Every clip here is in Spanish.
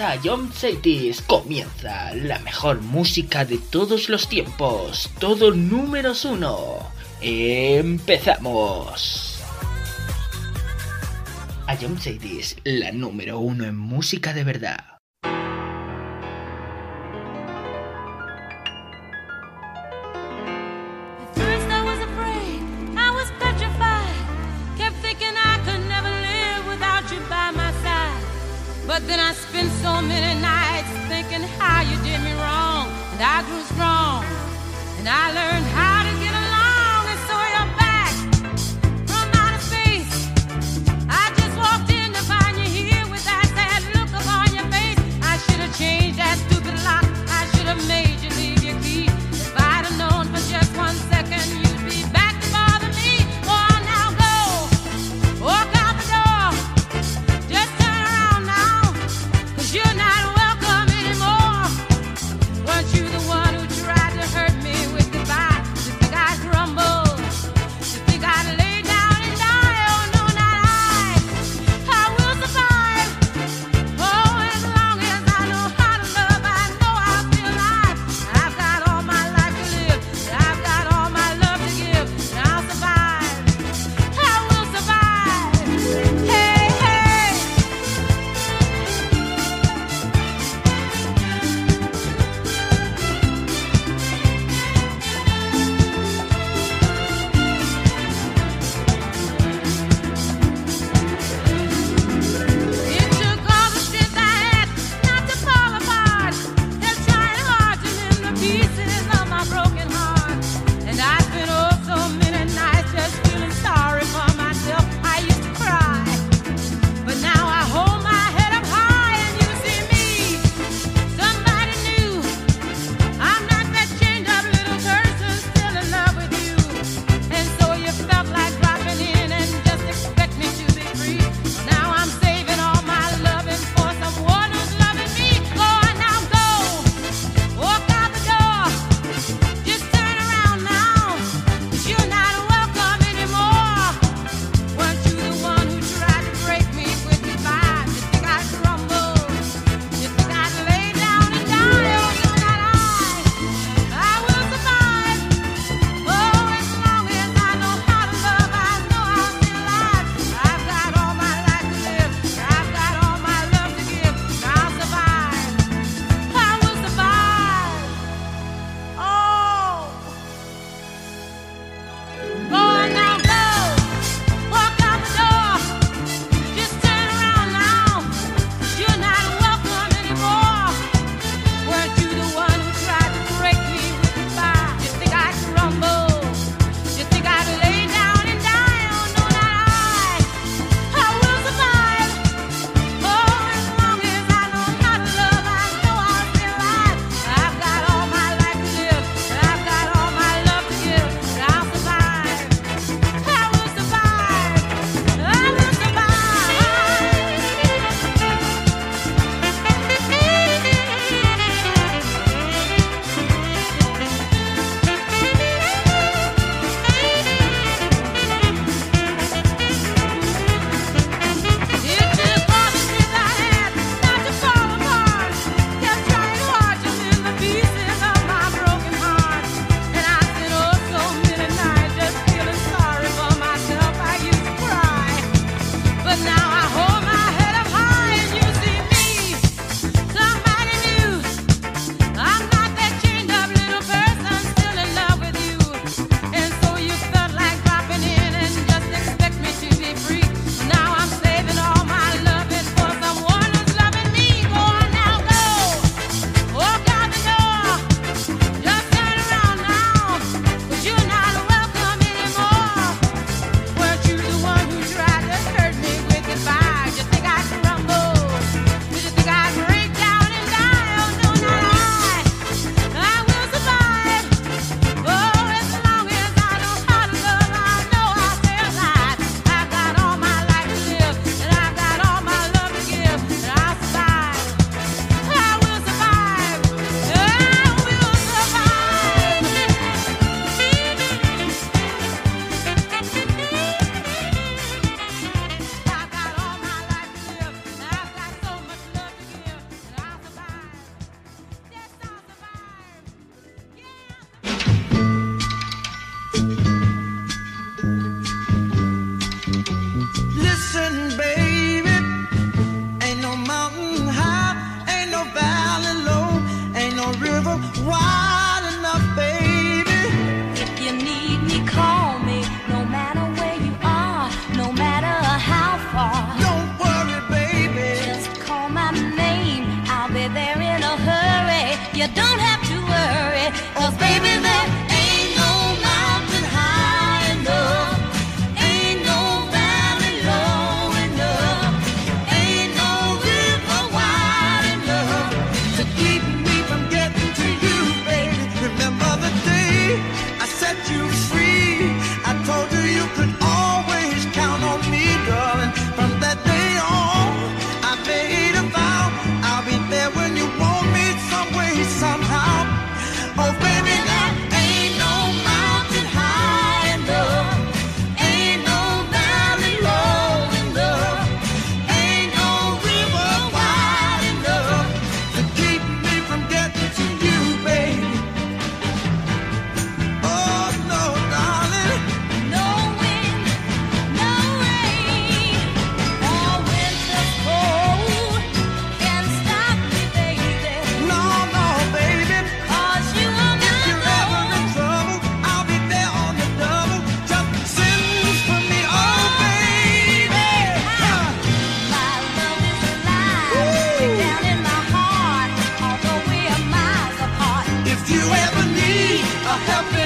a John Saitis comienza la mejor música de todos los tiempos, todo número uno. ¡Empezamos! A John Saitis, la número uno en música de verdad. help me.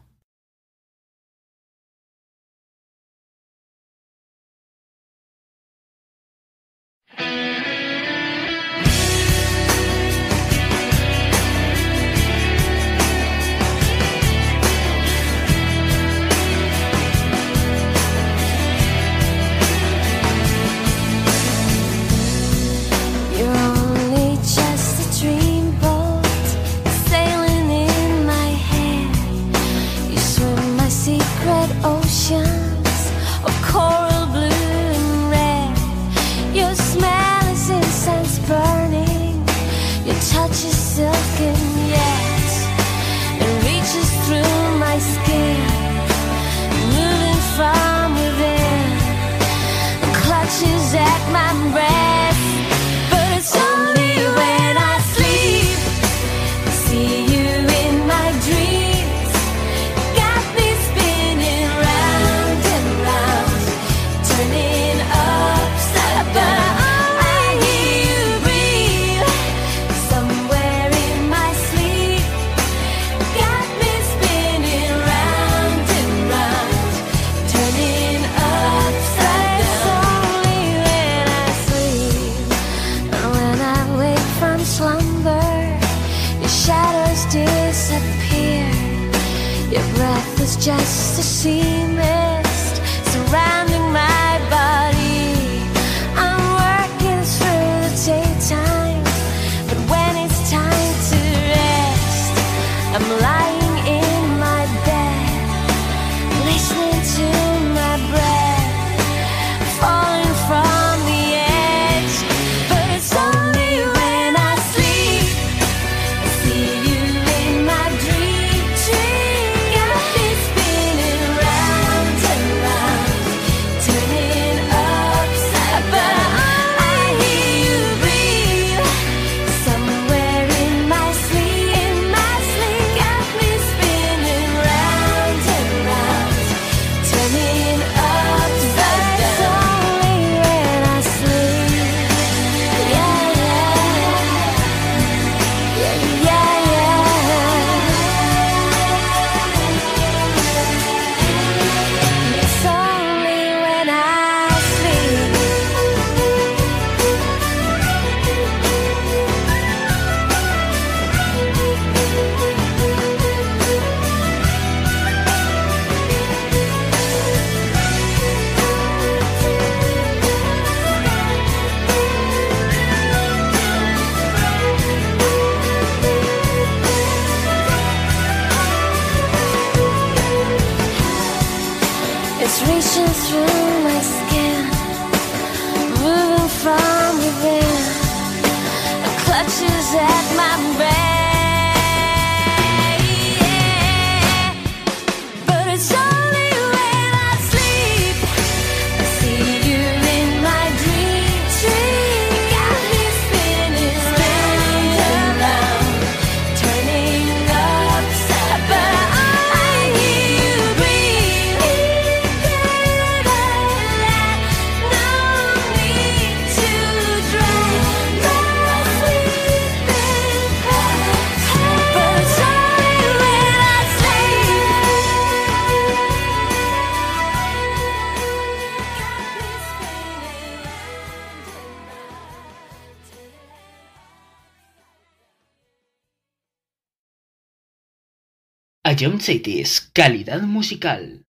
Jump City es calidad musical.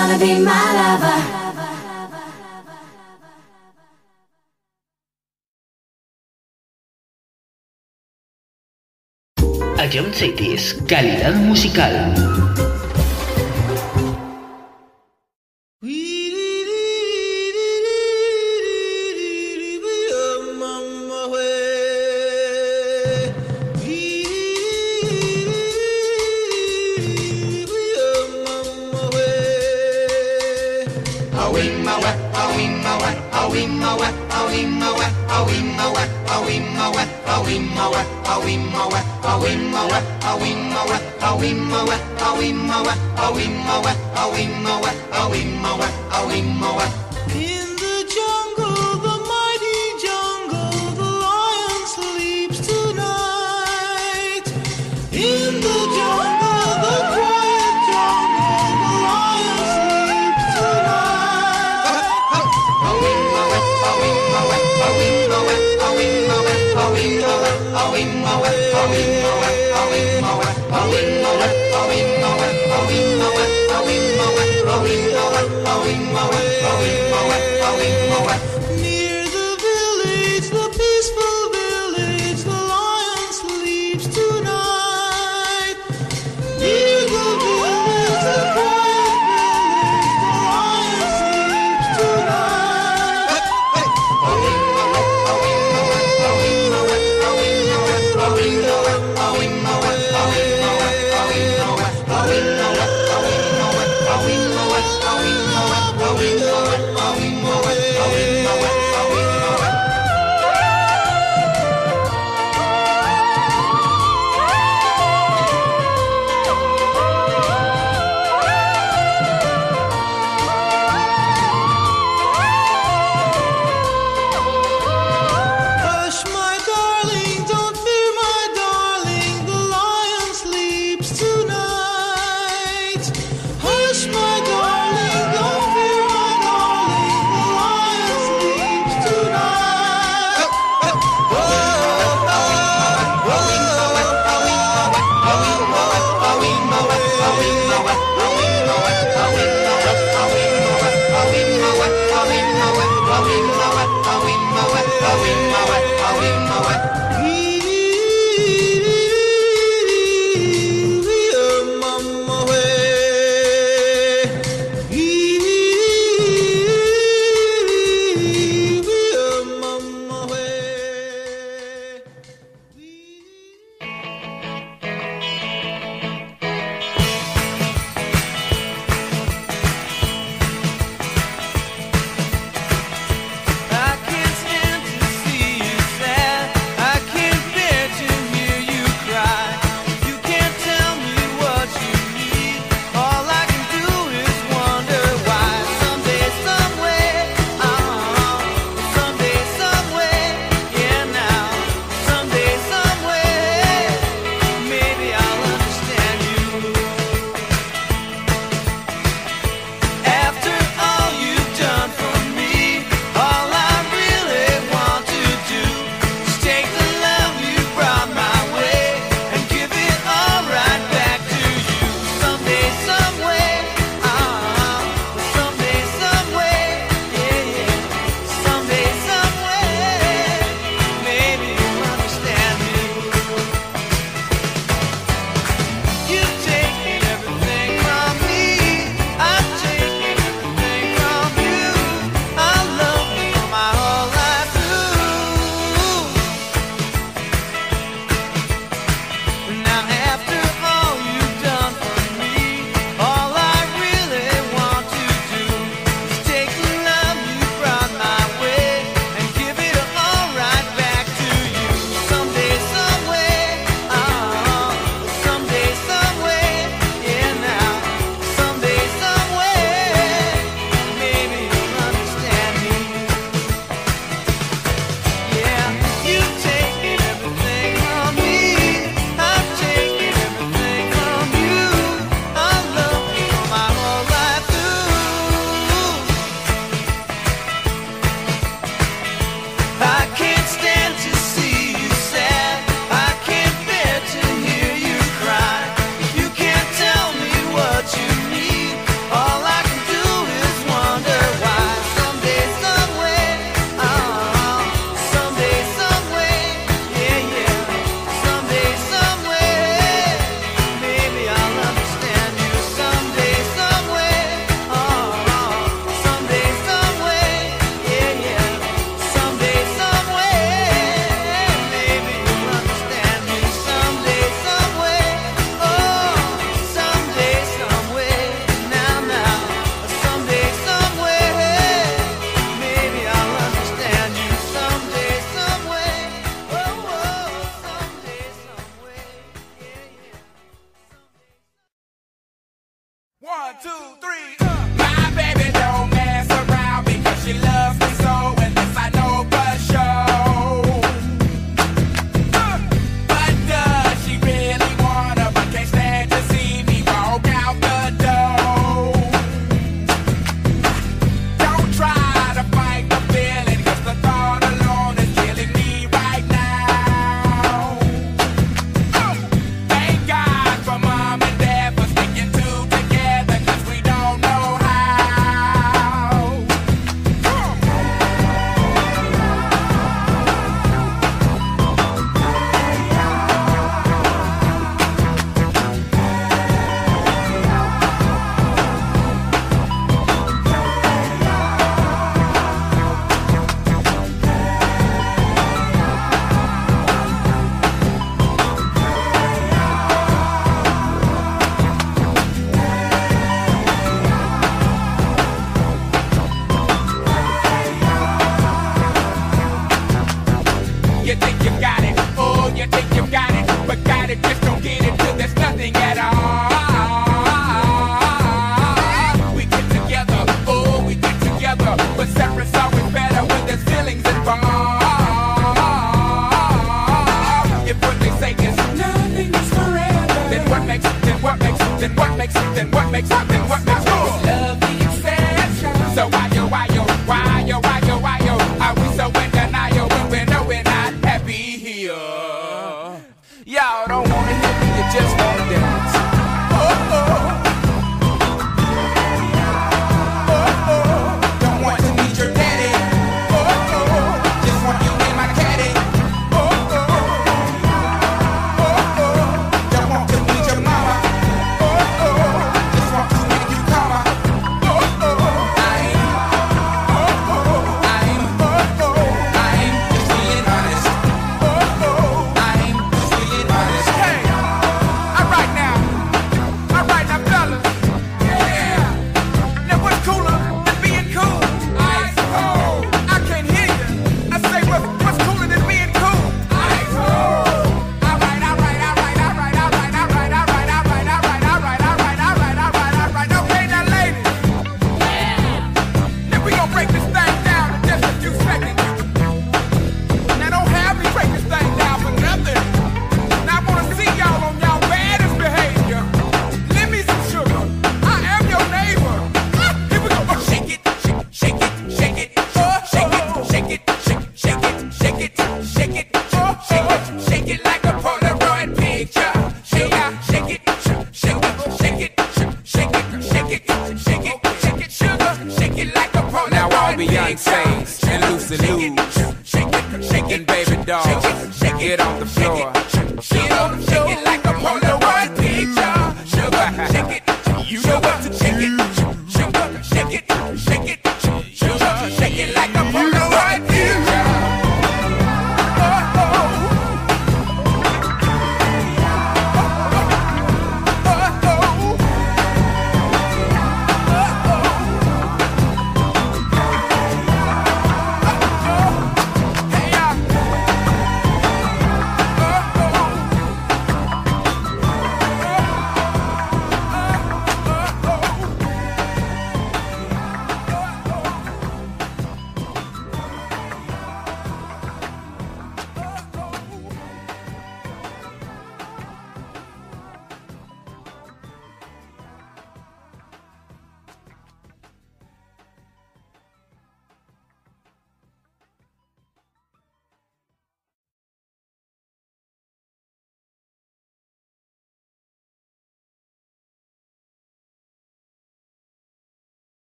wanna be my lover. A John Cities, calidad musical. a wee away. why you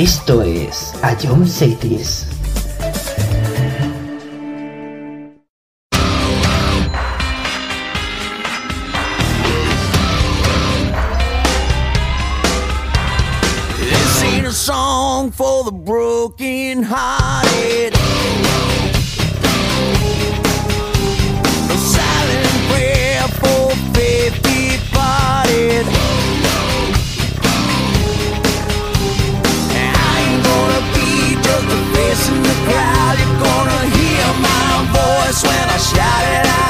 Esto es A John Cetis. for the broken heart. growl You're gonna hear my voice when I shout it out?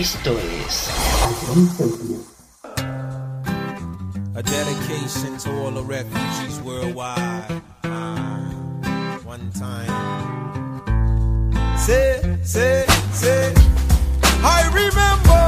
Esto es. A dedication to all the refugees worldwide. Uh, one time. Say, say, say. I remember.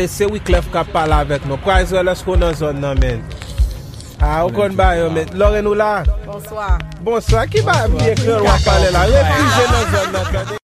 tande se Wiklef ka pala avek nou. Kwa izwe lòs kon nan zon nan men. A, ou kon bayo men. Lore nou la? Bonsoir. Bonsoir. Ki ba mwen ekler wak pale la? Refujen nan zon nan kade.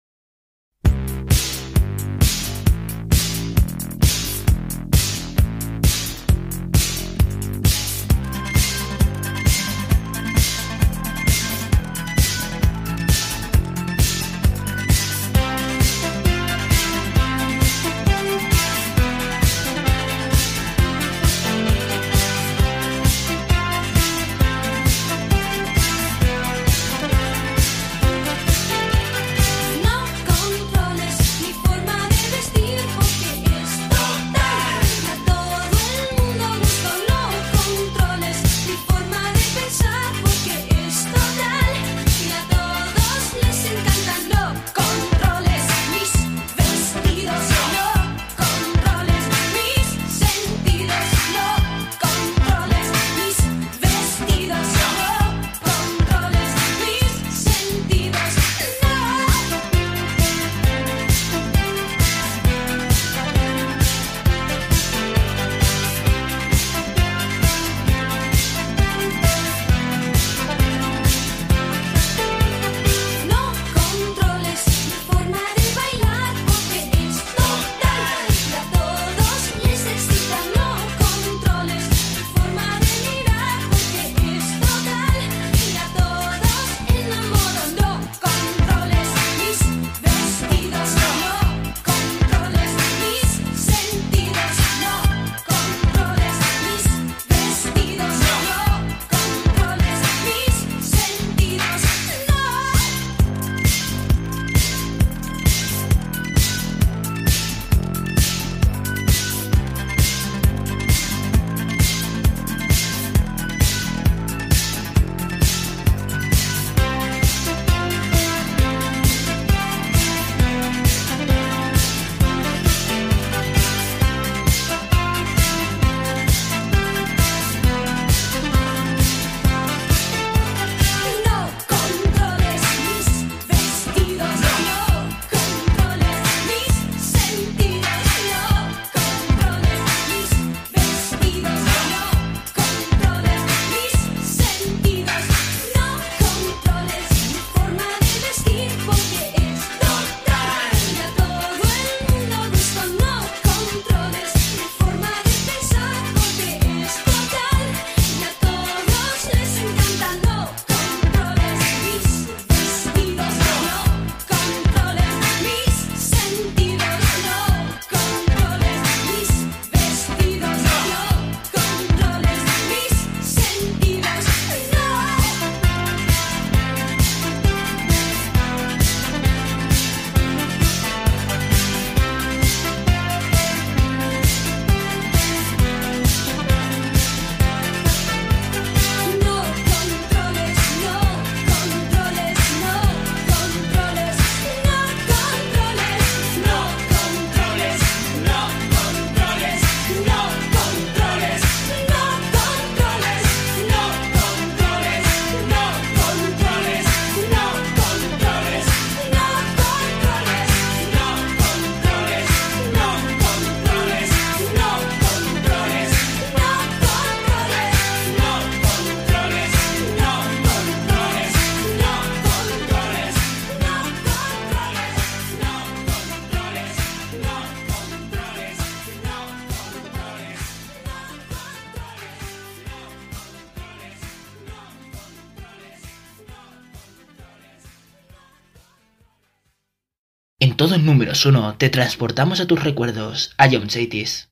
número uno te transportamos a tus recuerdos, a John Cities.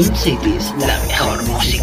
Cities, la mejor música.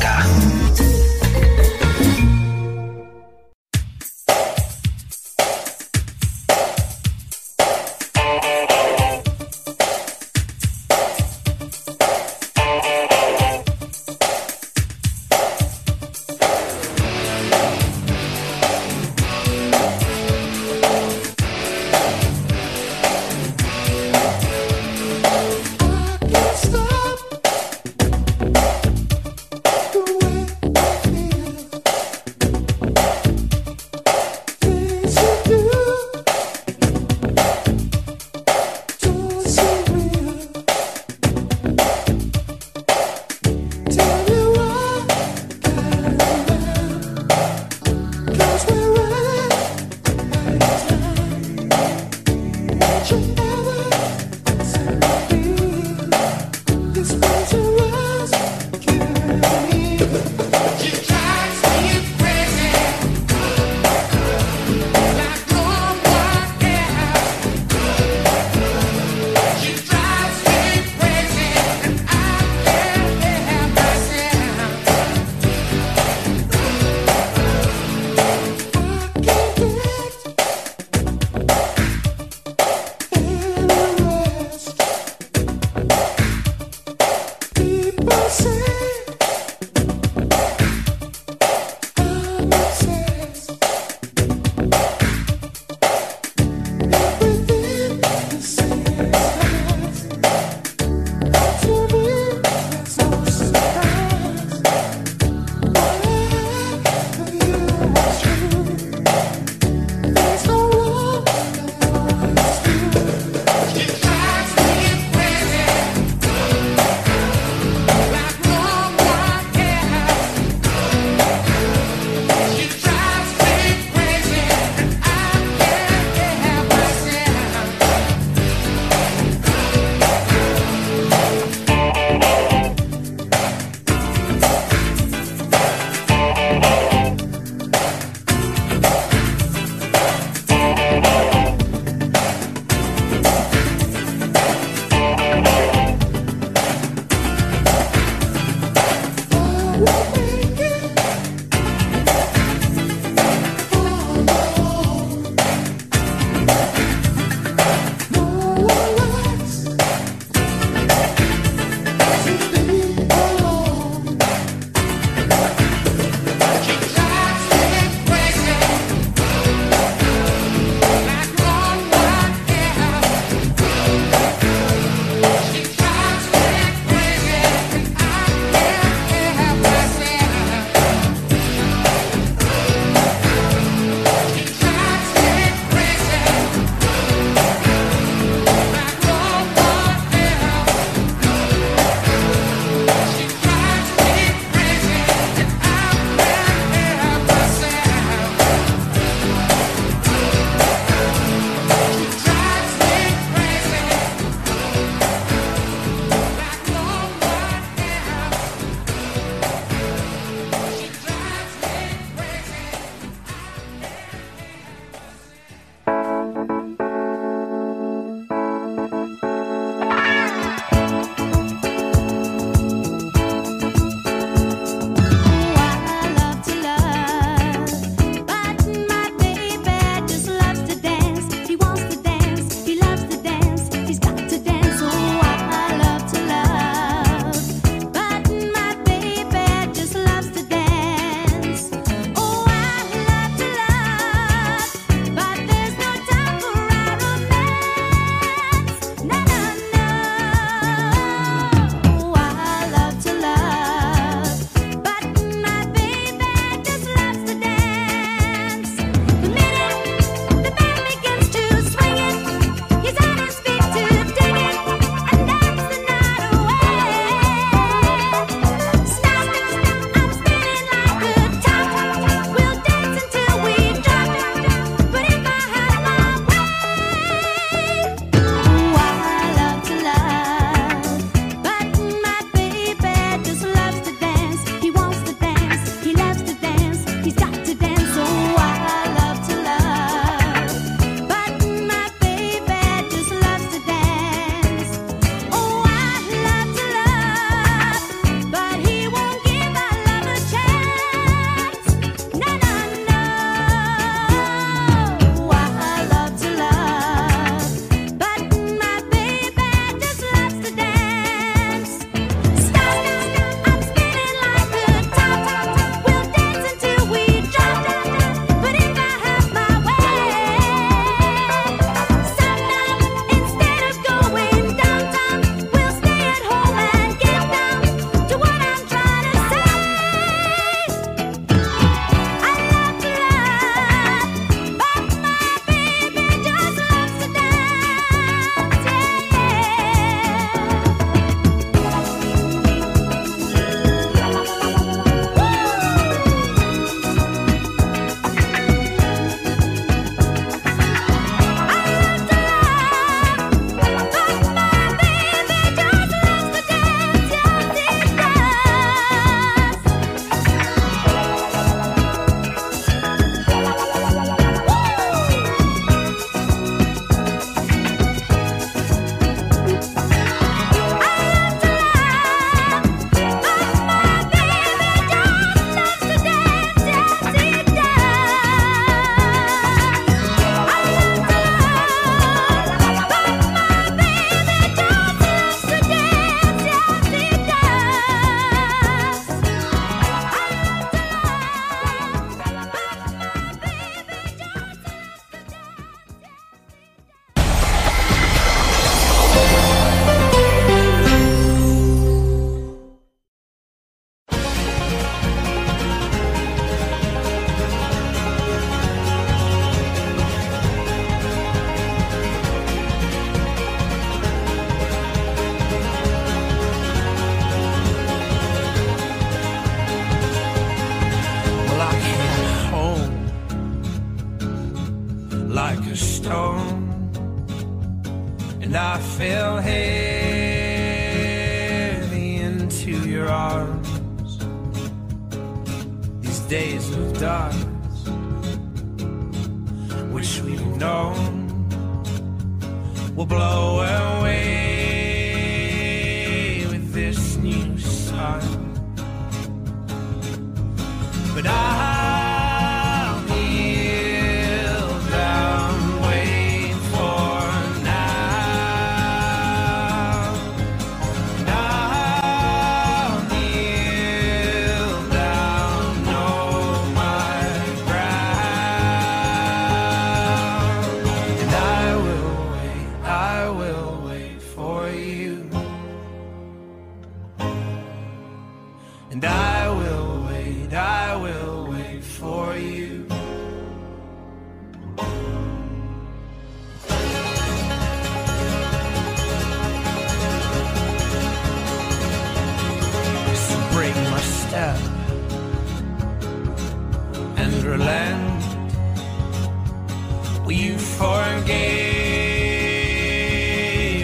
well, you forgave,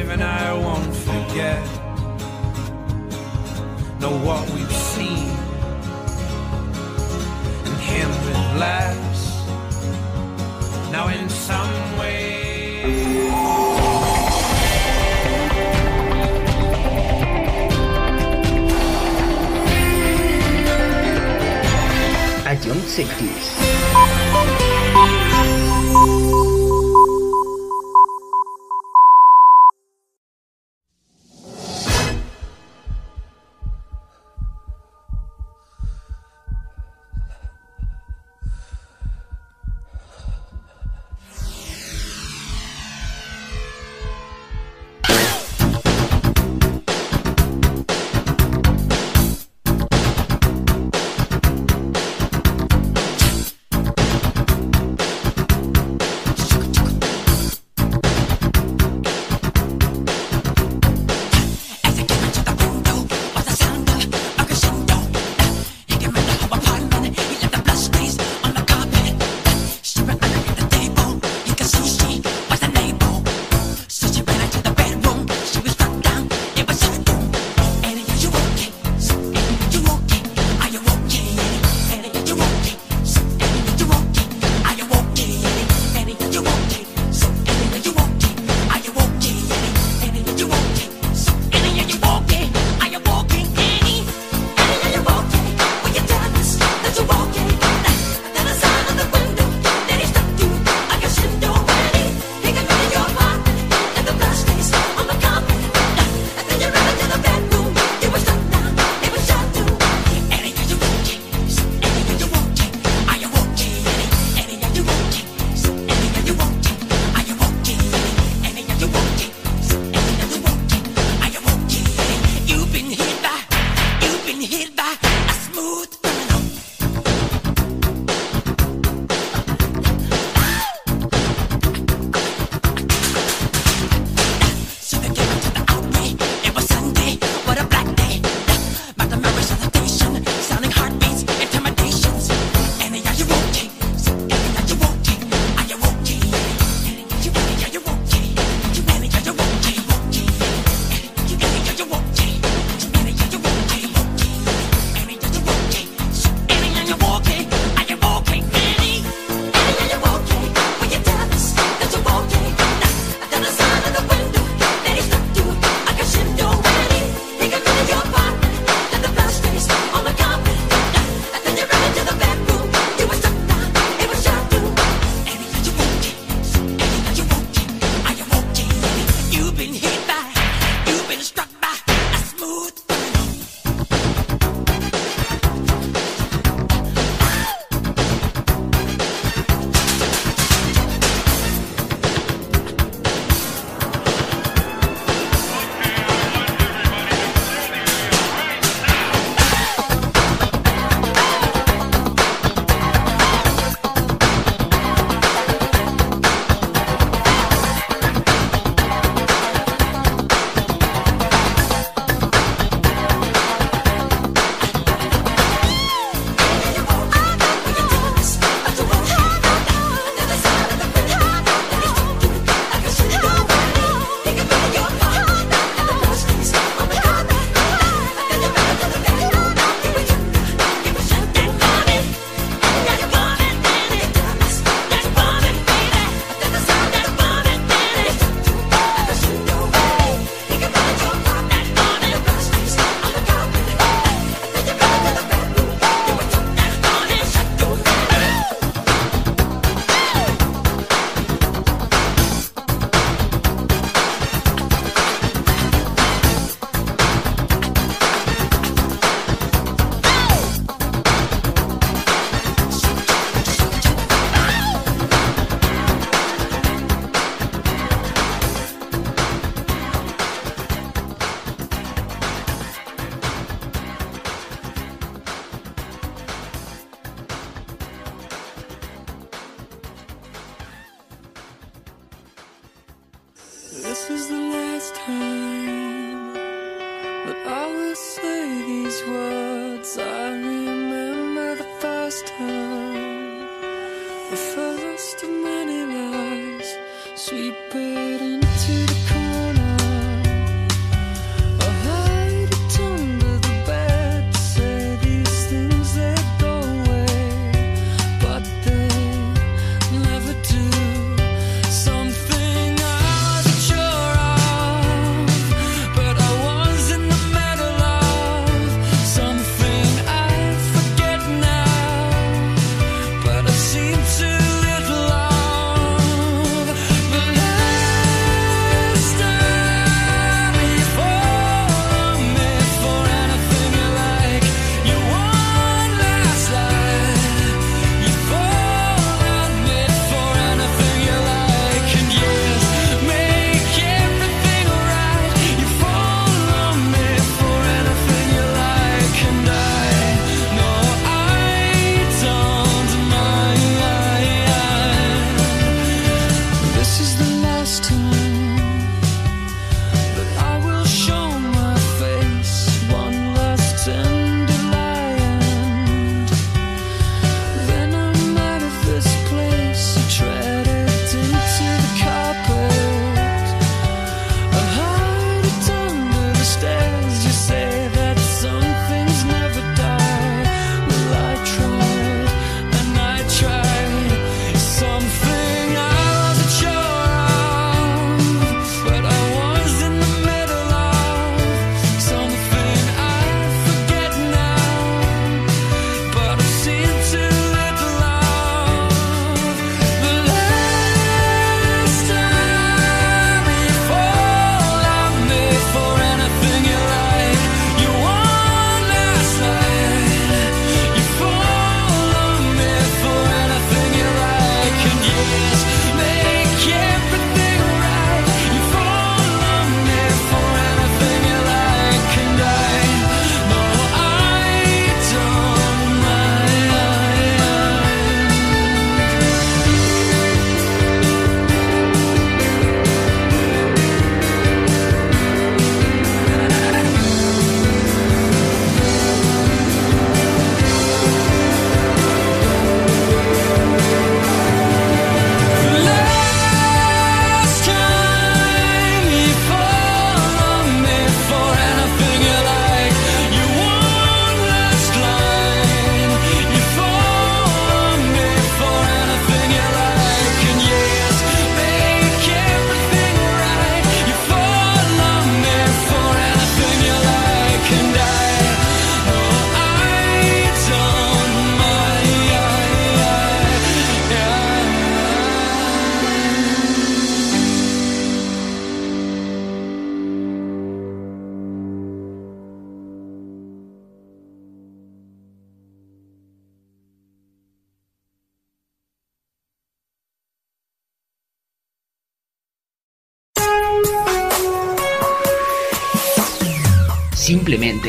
and I won't forget. Know what we've seen, and him that laughs. Now, in some way. iTunes 60s.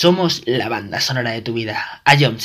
Somos la banda sonora de tu vida. I am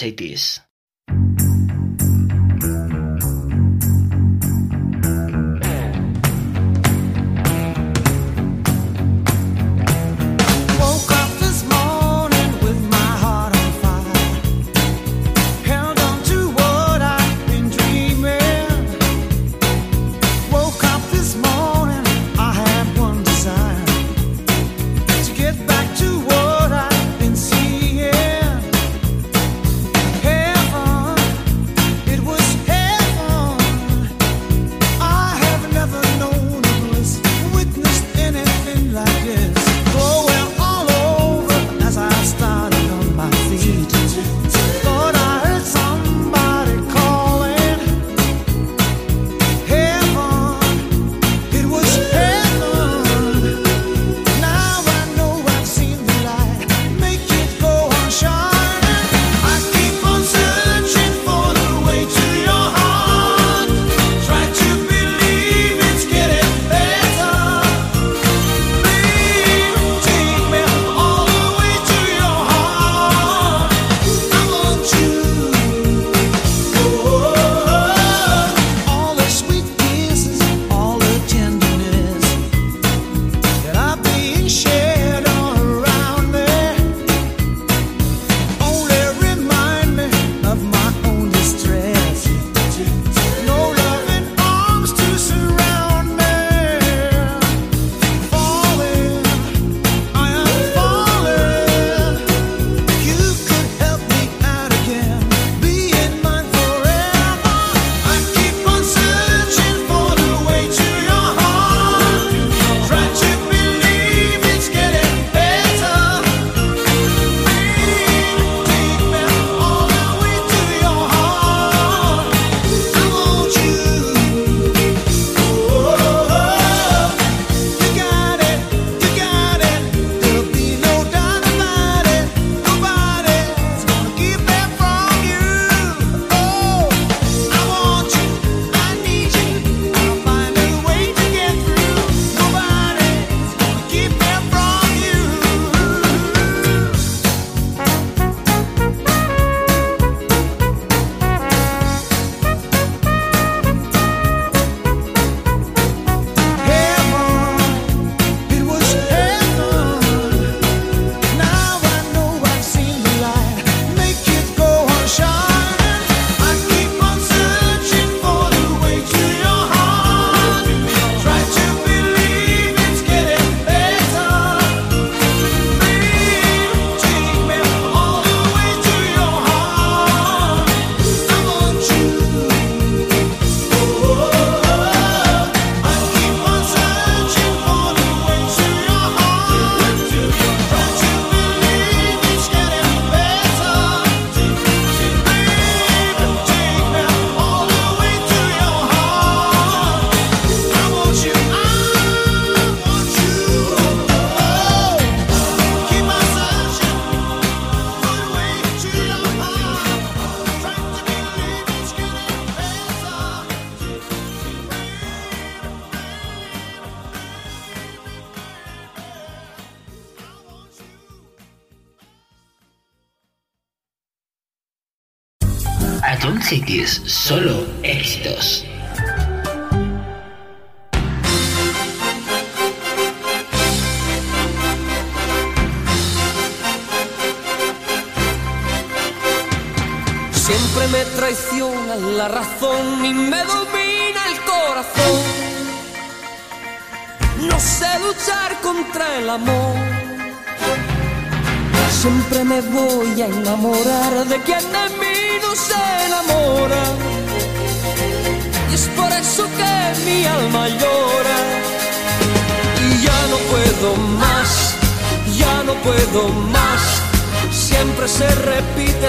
solo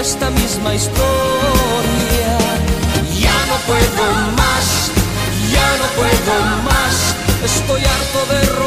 esta misma historia. Ya no puedo más, ya no puedo más, estoy harto de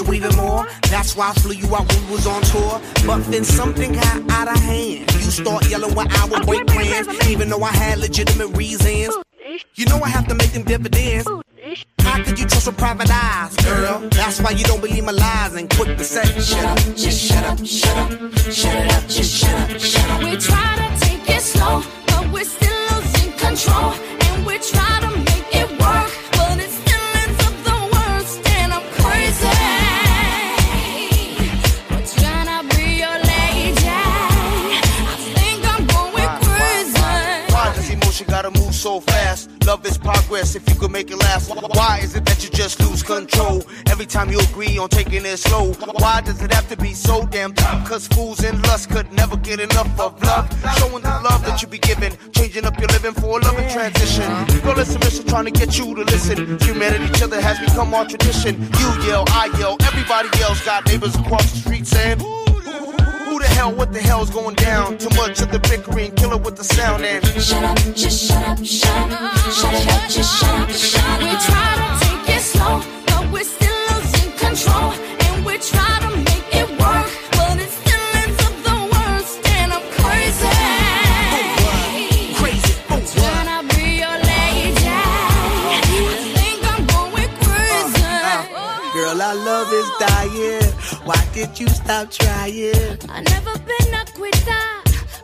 You even more. That's why I flew you out when we was on tour. But then something got out of hand. You start yelling when I would break plans, even though I had legitimate reasons. On taking it slow? Why does it have to be so damn tough? Cause fools in lust could never get enough of love. Showing the love that you be giving, changing up your living for a loving transition. Girl, listen, listen, trying to get you to listen. Humanity, each other has become our tradition. You yell, I yell, everybody yells. Got neighbors across the street saying, Who the hell, what the hell's going down? Too much of the bickering, kill it with the sound and Shut up, just shut up, shut up, shut up, just shut up, love is dying. Why did you stop trying? I never been a quitter,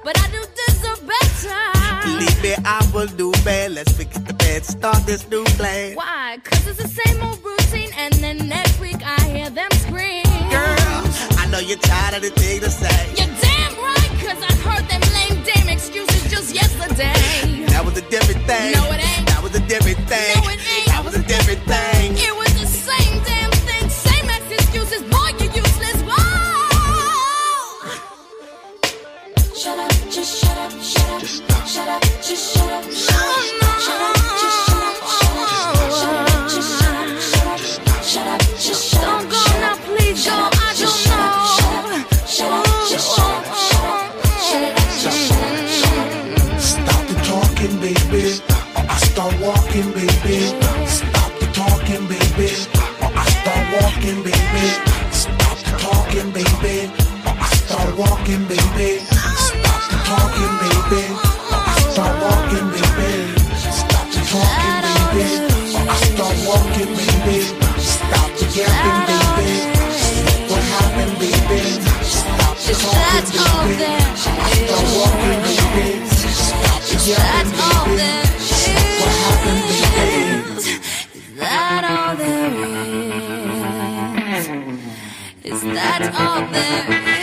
but I do deserve better. Believe me, I will do bad. Let's fix the bed, start this new plan. Why? Cause it's the same old routine, and then next week I hear them scream. Girl, I know you're tired of the thing to say. You're damn right, cause I heard them lame damn excuses just yesterday. That was a different thing. No, it ain't. That was a different thing. No, it ain't. That was a different thing. It was the same thing. Just stop. Shut up. Just shut up. Shut up. Shut up. that's all there.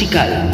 Musical.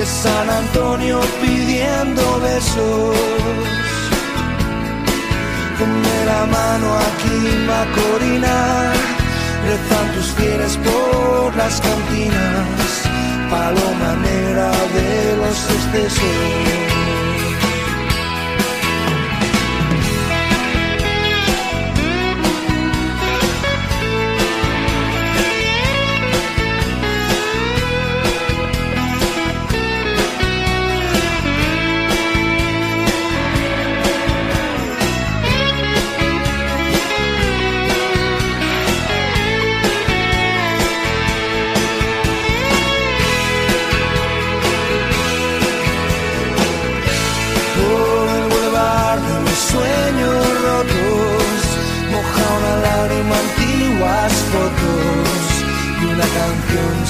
De San Antonio pidiendo besos. Ponme la mano aquí, Macorina, rezan tus fieles por las cantinas, paloma negra de los excesos.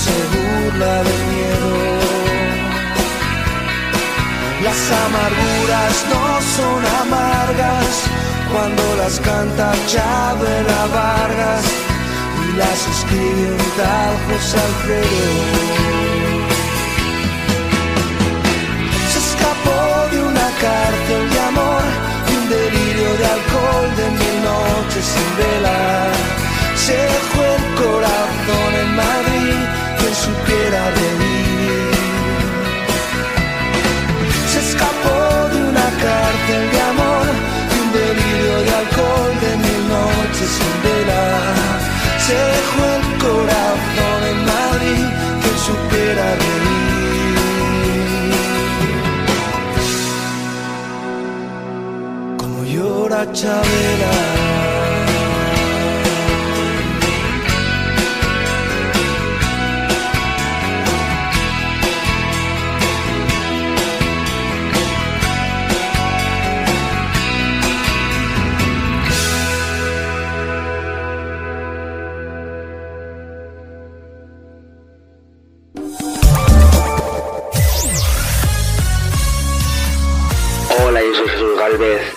Se burla del miedo. Las amarguras no son amargas cuando las canta Chabela Vargas y las escribe tal José Alfredo. se escapó de una cárcel de amor, de un delirio de alcohol, de mil noches sin vela. Se dejó el corazón en Madrid, supiera reír. Se escapó de una cárcel de amor, de un delirio de alcohol, de mil noches sin vela. Se dejó el corazón en Madrid, quien supiera reír. Chabela.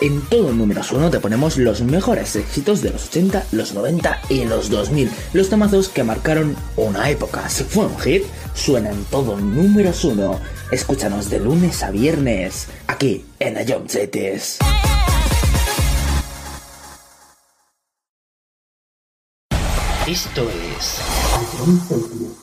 En todo números uno te ponemos los mejores éxitos de los 80, los 90 y los 2000. Los temazos que marcaron una época. Si fue un hit, suena en todo números uno. Escúchanos de lunes a viernes, aquí en Cities. Esto es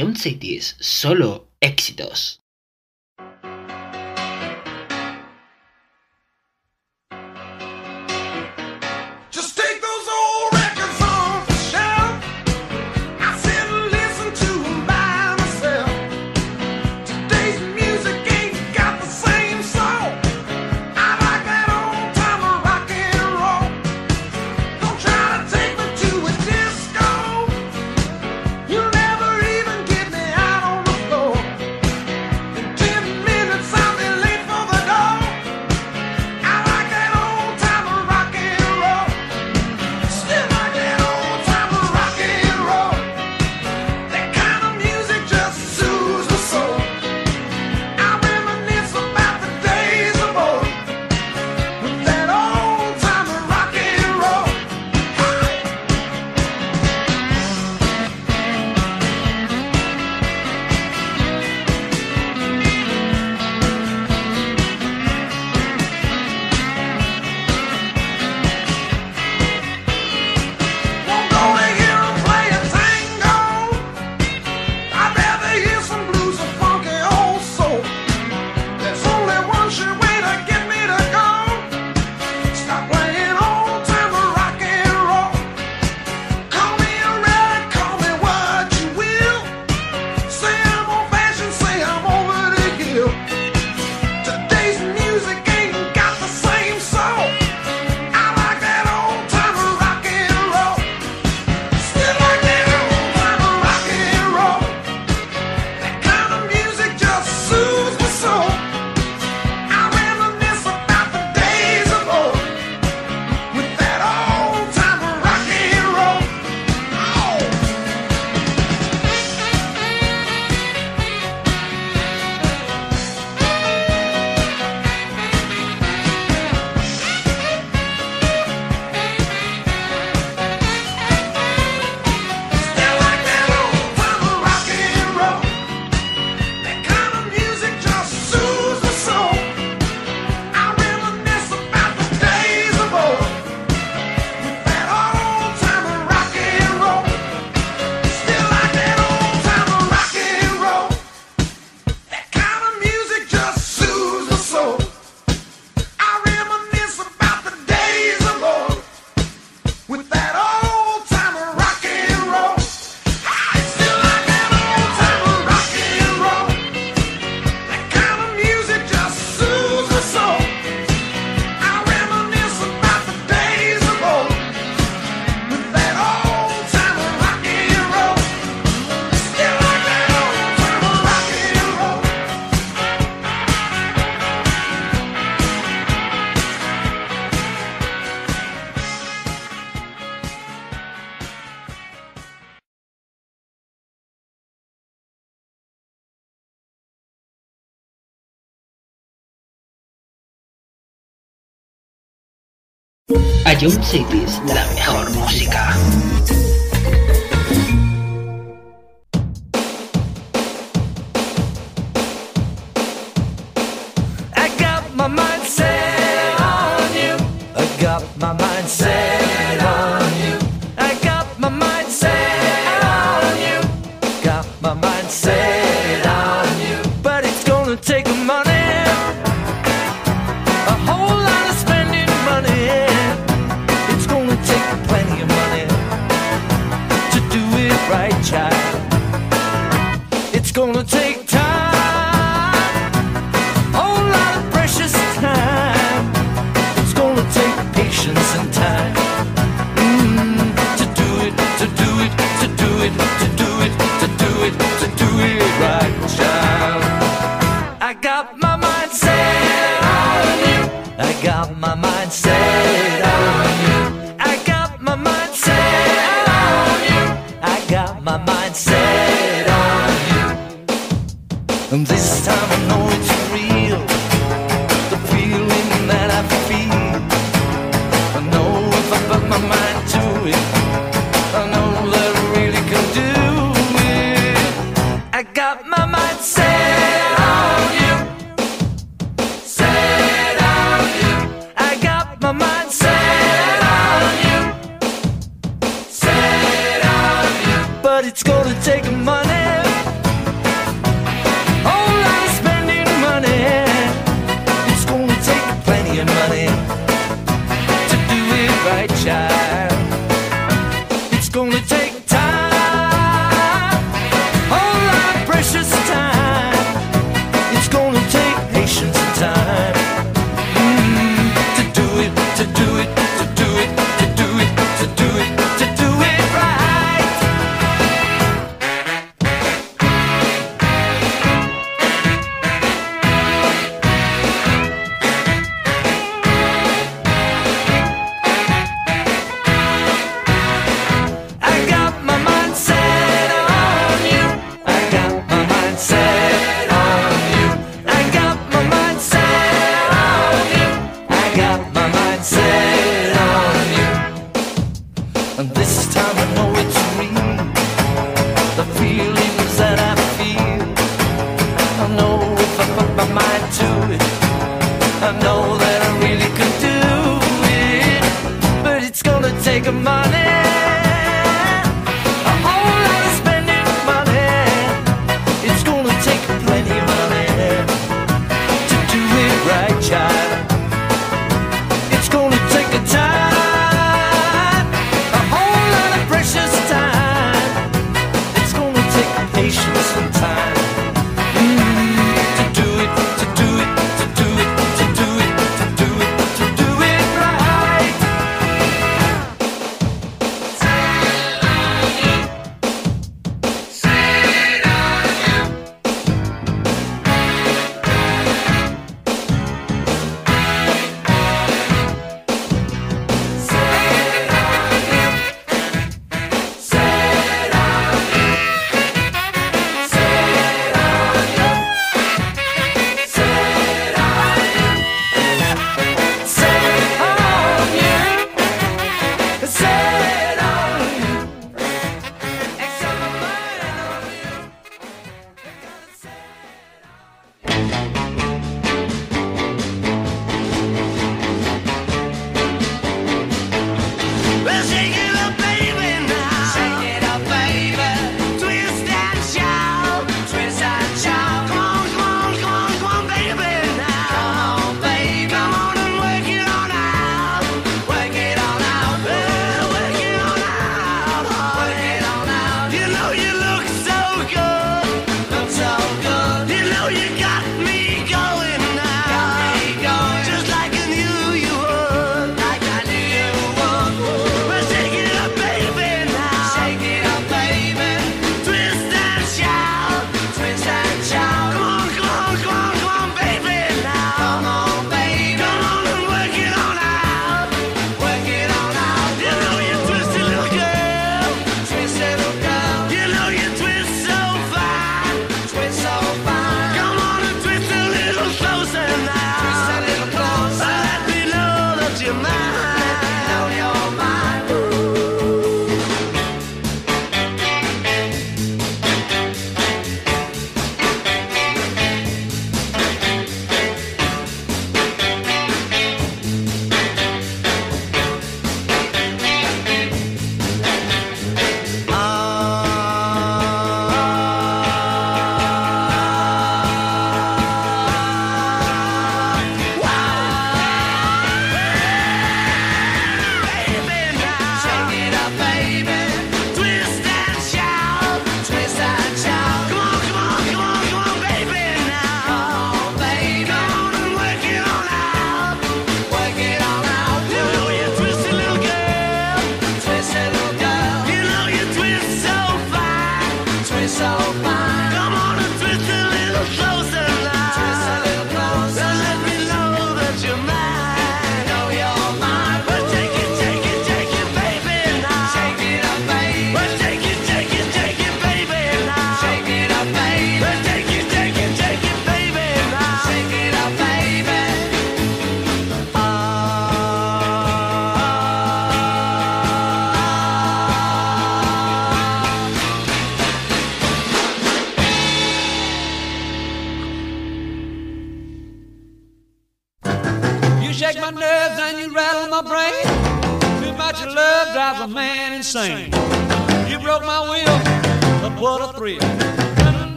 Young Cities, solo éxitos. A John Cities, la mejor música.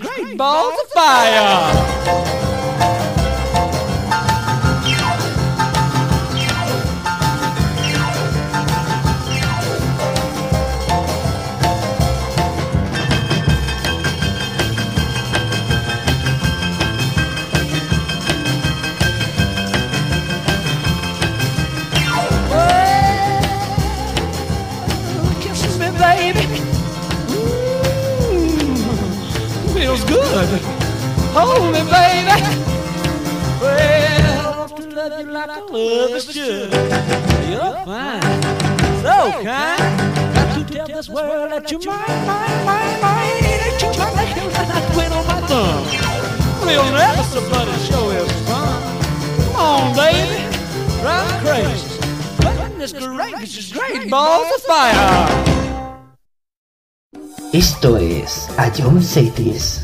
Great, Great balls, balls, of fire. fire. balls of fire. Esto es A John Cities.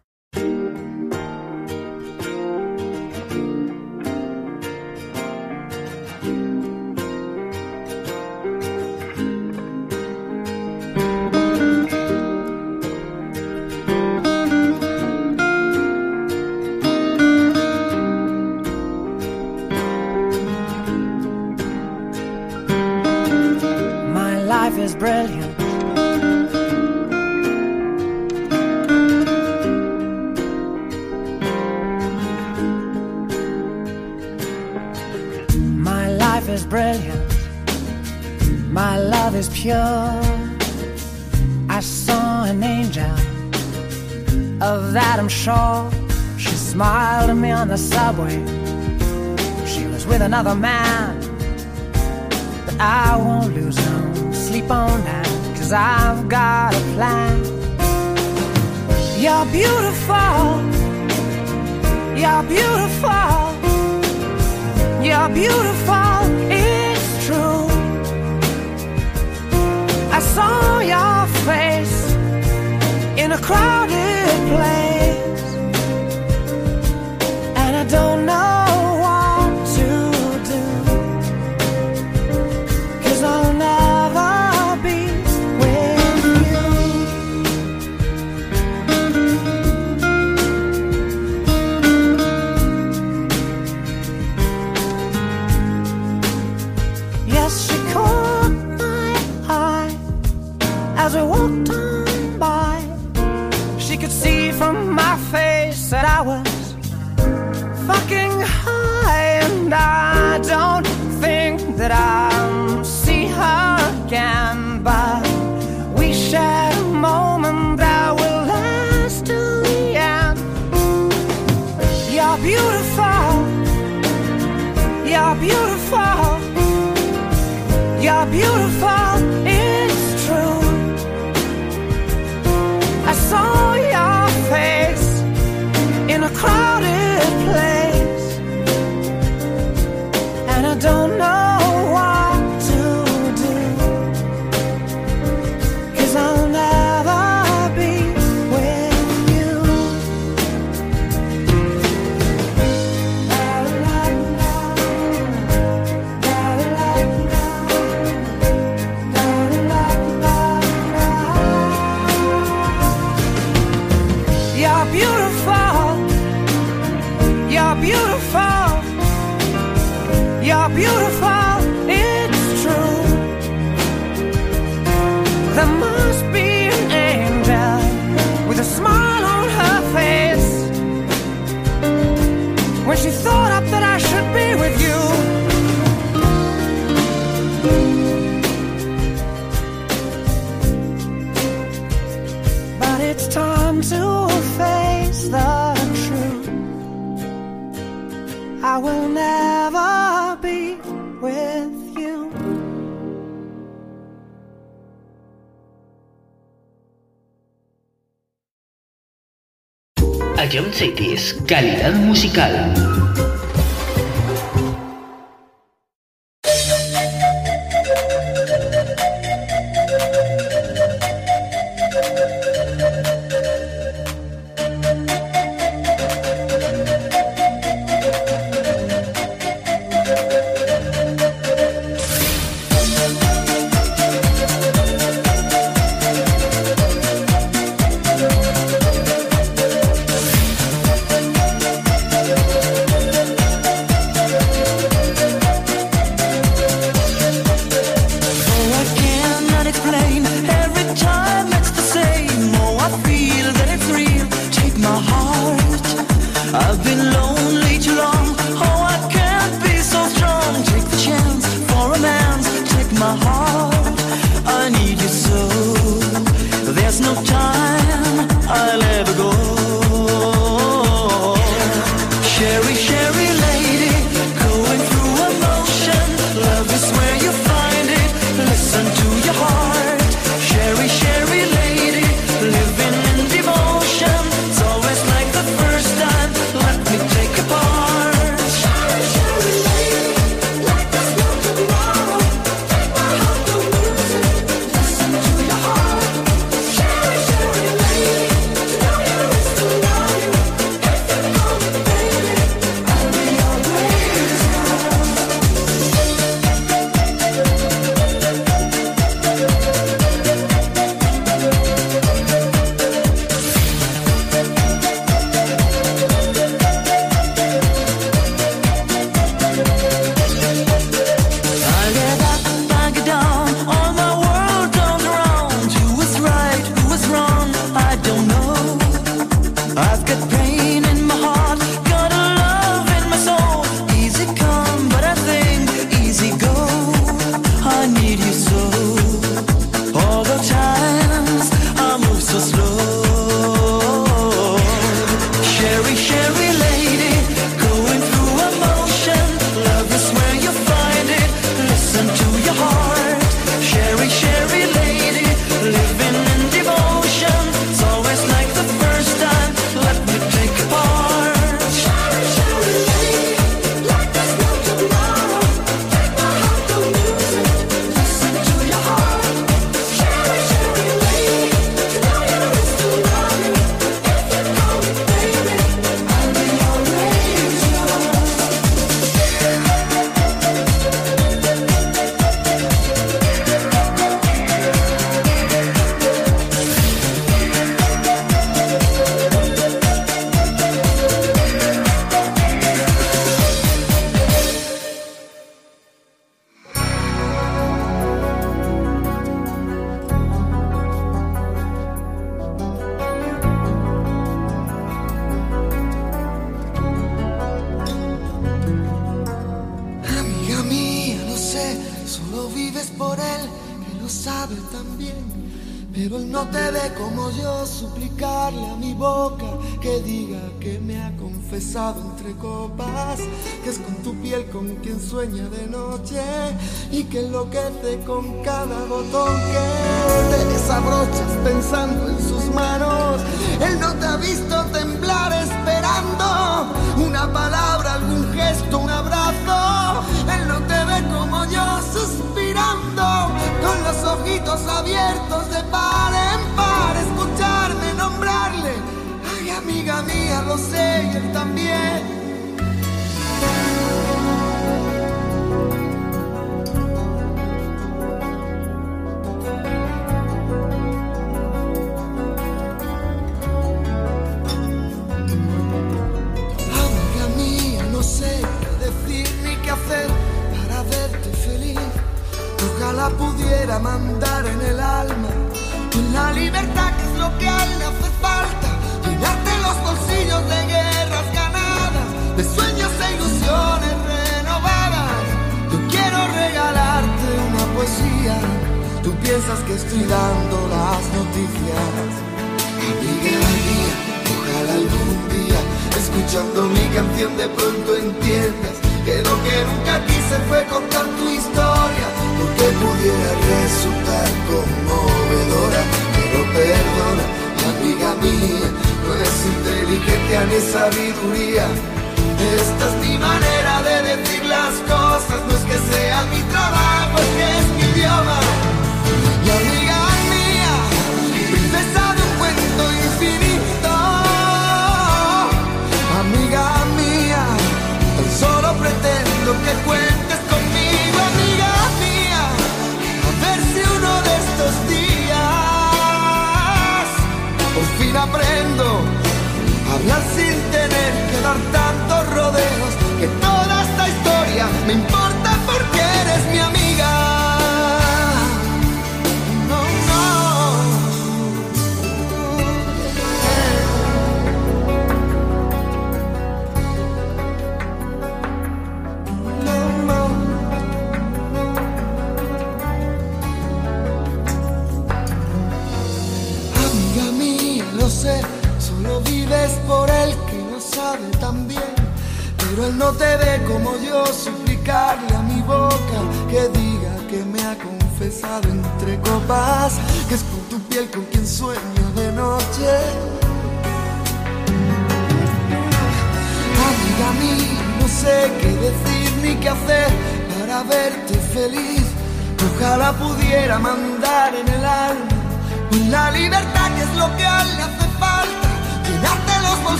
Musical. My heart. I've been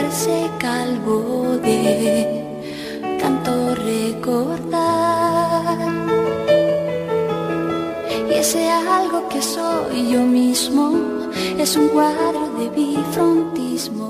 quedarse calvo de tanto recordar. Y ese algo que soy yo mismo es un cuadro de bifrontismo.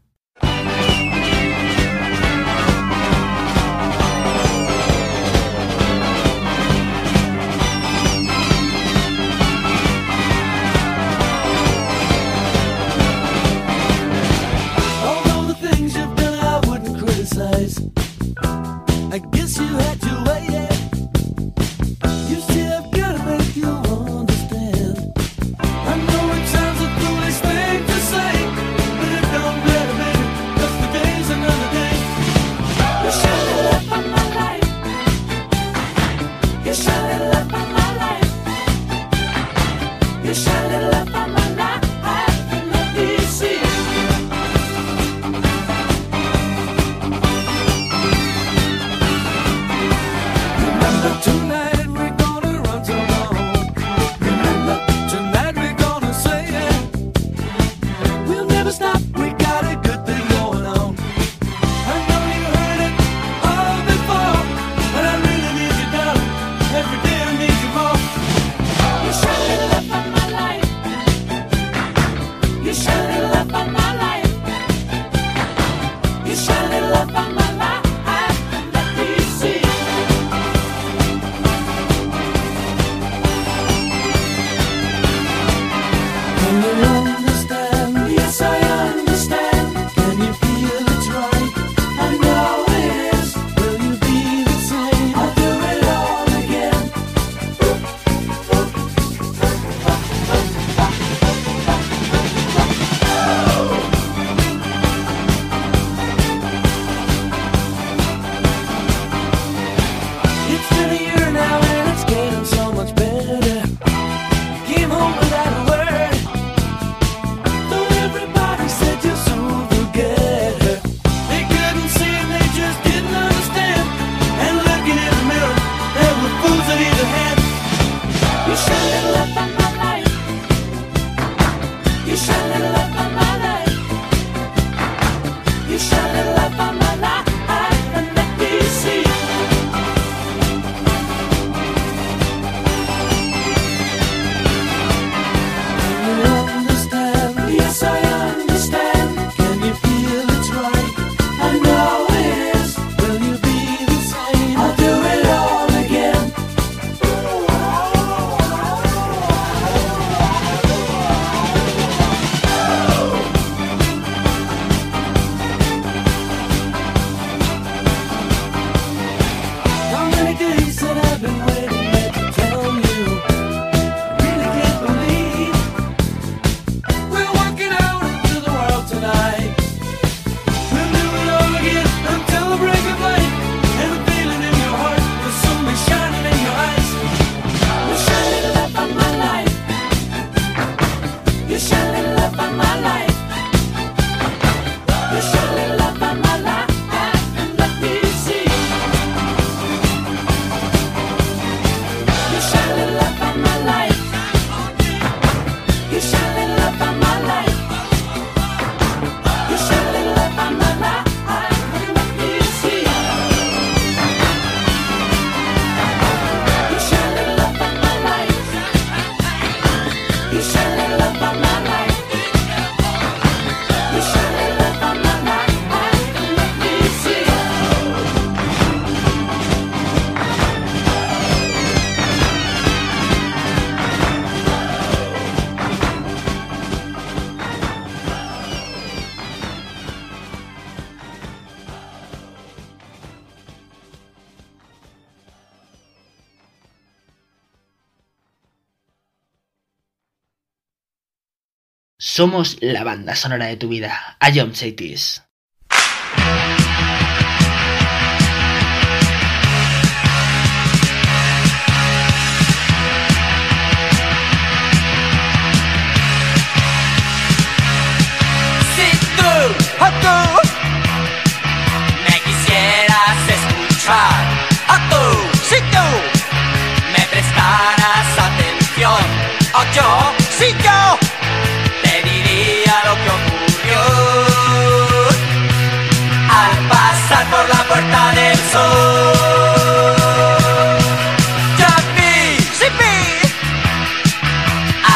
Somos la banda sonora de tu vida. I am A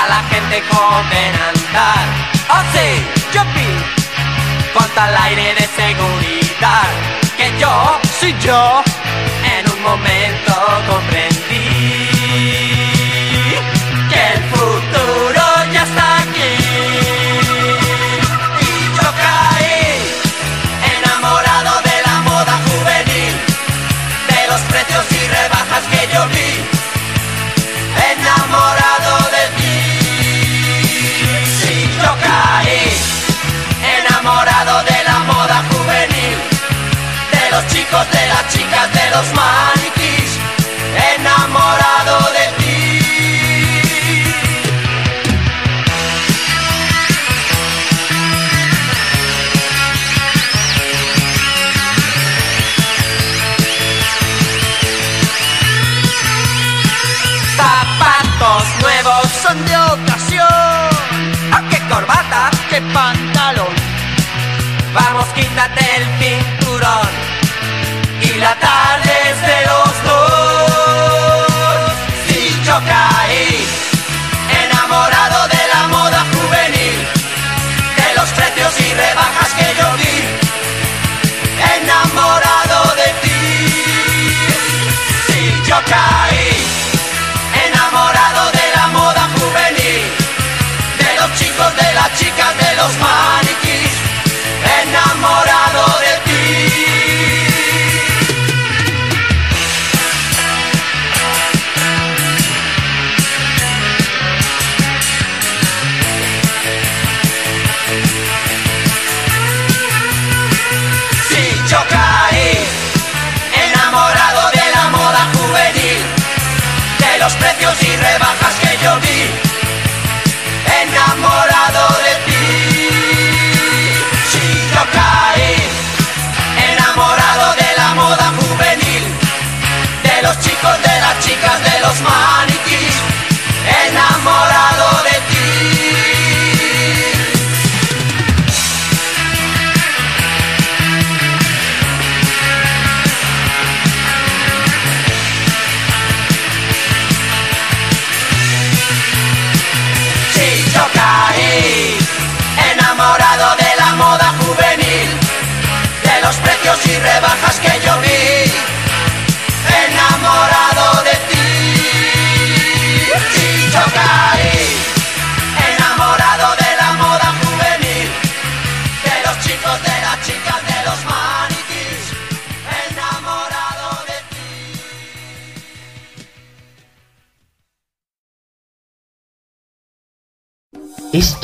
la gente comen andar. Oh sí, yo Contra el aire de seguridad que yo, soy yo, en un momento comprendí que el futuro ya está. chicos, de las chicas, de los más. precios y rebajas.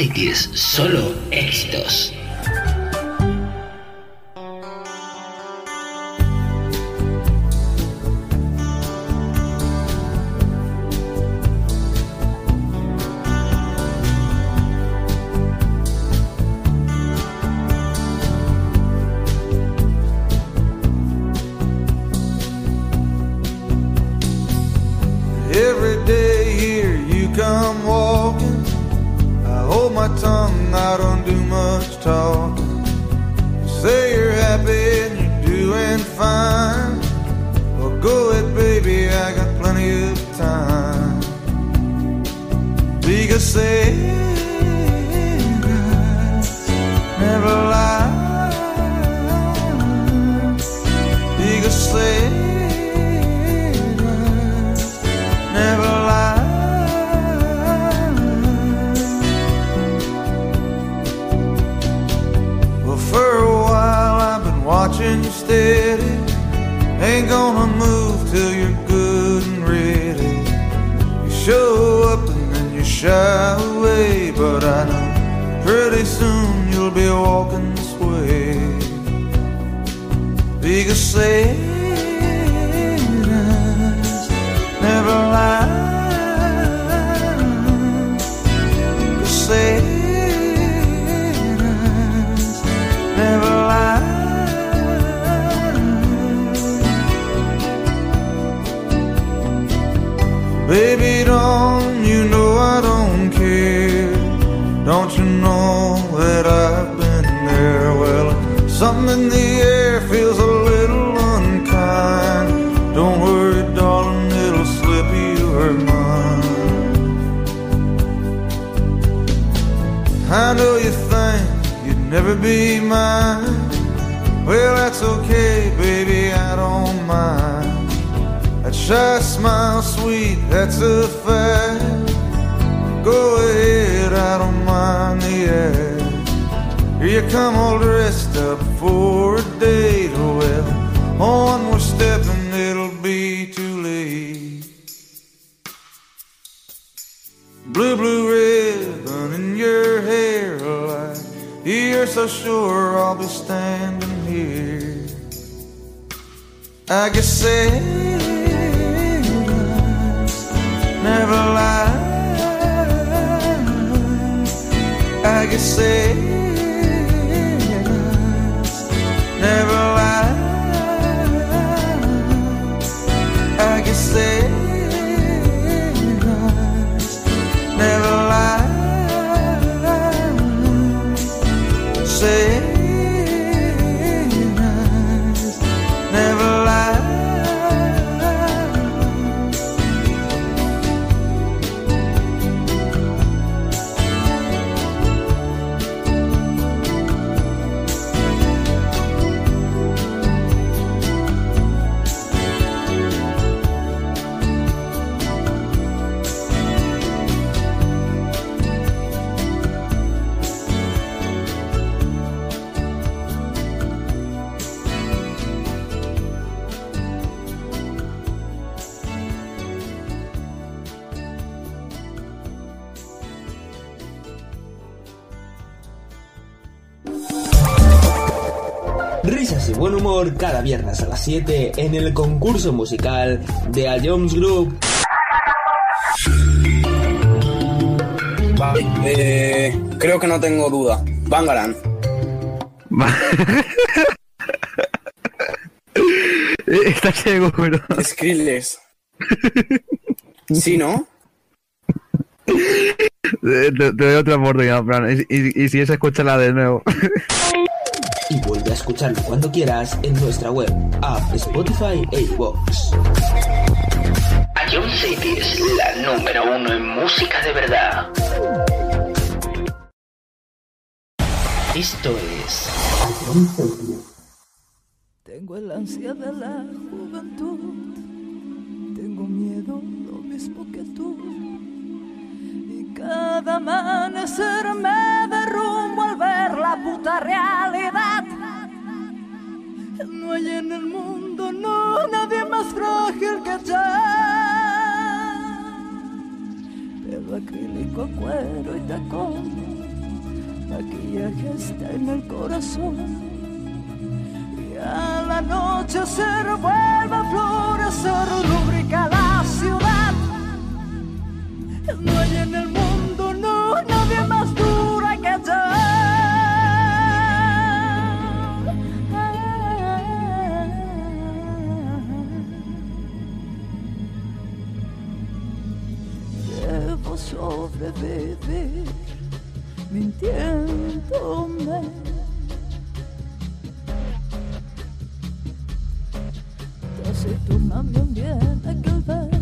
Cities, solo éxitos. Guess say never lie. I guess say en el concurso musical de A Jones Group. Eh, creo que no tengo duda. Bangaran. Está ciego, pero. Skrillex. ¿Sí, no? Te, doy otra oportunidad, Fran. Y, y, y si es, escúchala de nuevo. Y vuelve a escucharlo cuando quieras en nuestra web, app, Spotify e iVoox. Ion City es la número uno en música de verdad. Esto es Ion City. Tengo el ansia de la juventud, tengo miedo lo mismo que tú. Cada amanecer me derrumbo al ver la puta realidad. No hay en el mundo, no, nadie más frágil que yo. Pelo acrílico, cuero y tacón, maquillaje está en el corazón. Y al anochecer vuelve a florecer, rubrica la. No hay en el mundo, no, nadie más dura que yo. Debo sobrevivir mintiéndome. Taciturna me viene aquel ver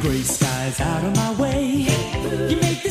gray skies out of my way. You make the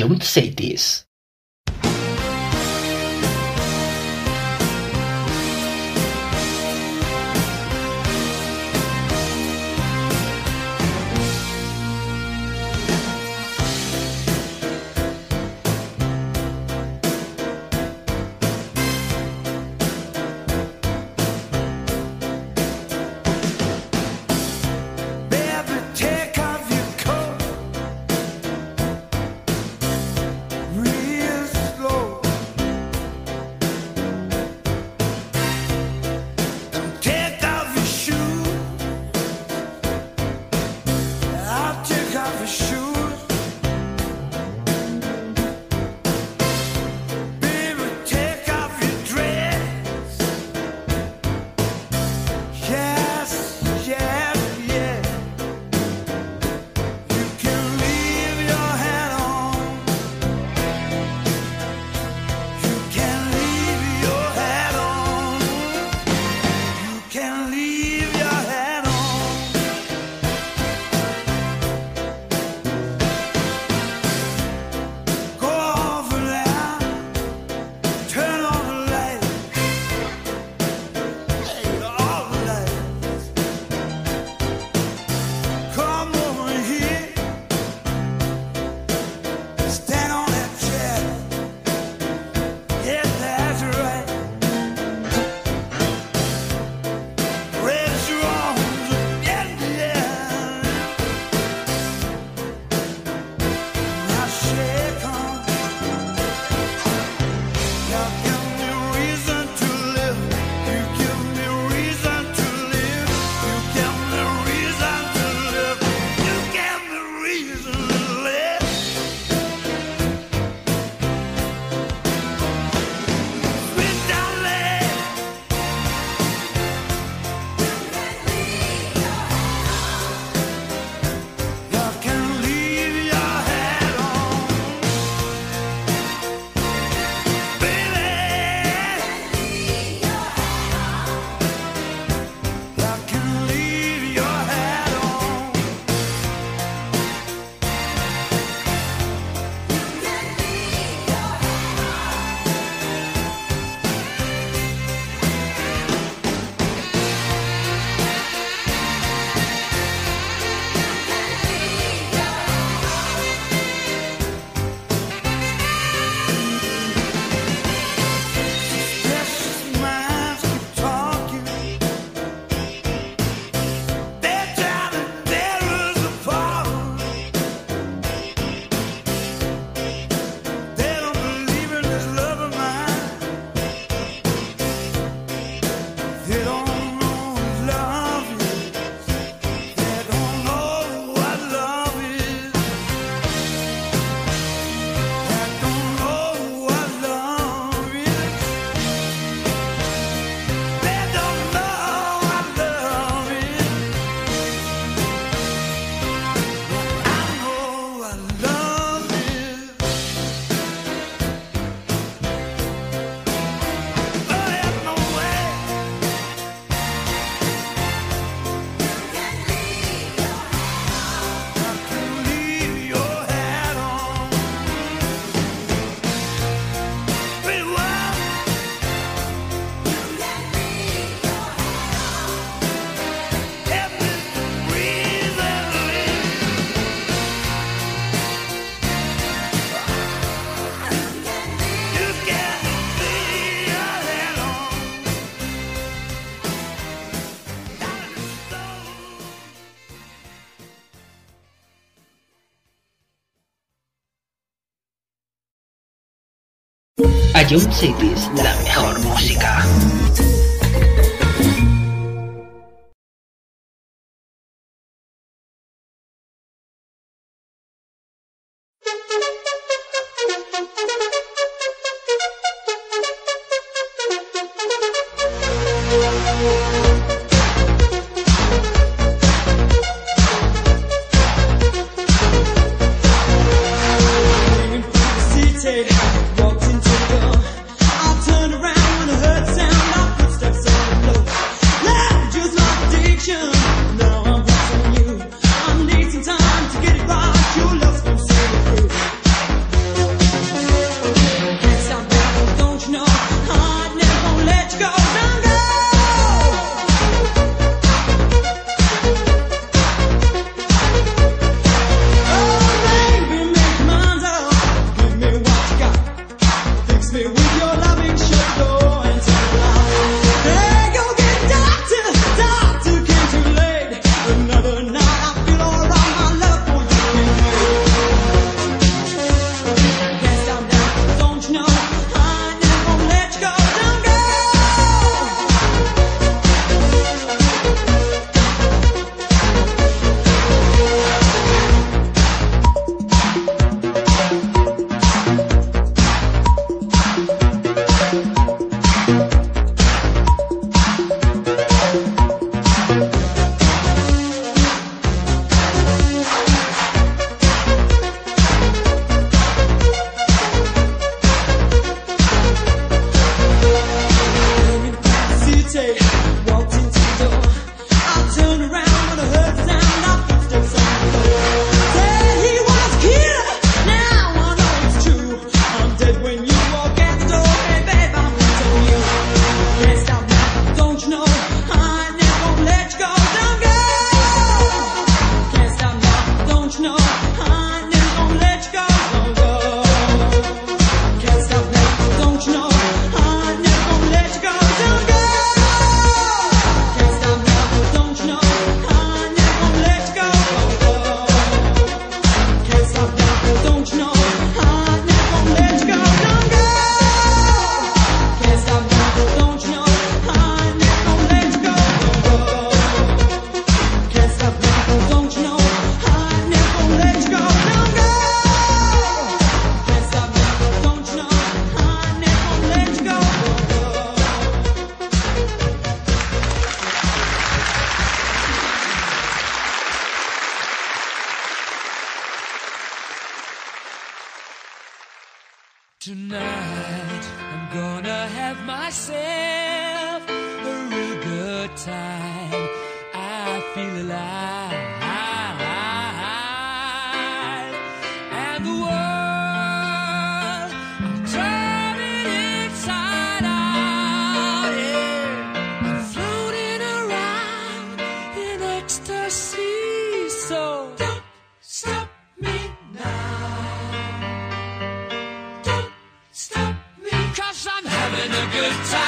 eu não sei disso. Young Cities, la mejor música. Good time,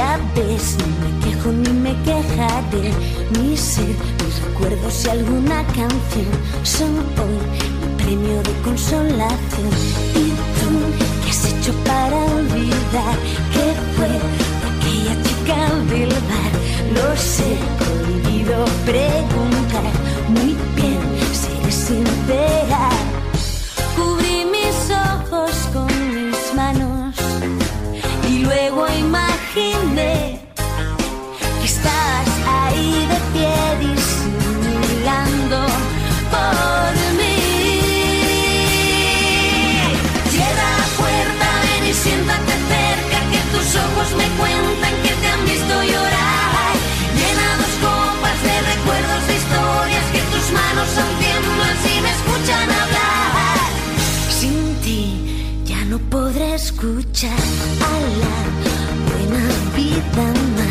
Ya ves, no me quejo ni me quejaré. Mi ser, mis recuerdos y alguna canción son hoy mi premio de consolación. ¿Y tú qué has hecho para olvidar que fue aquella chica del bar? Lo sé, prohibido preguntar buena vida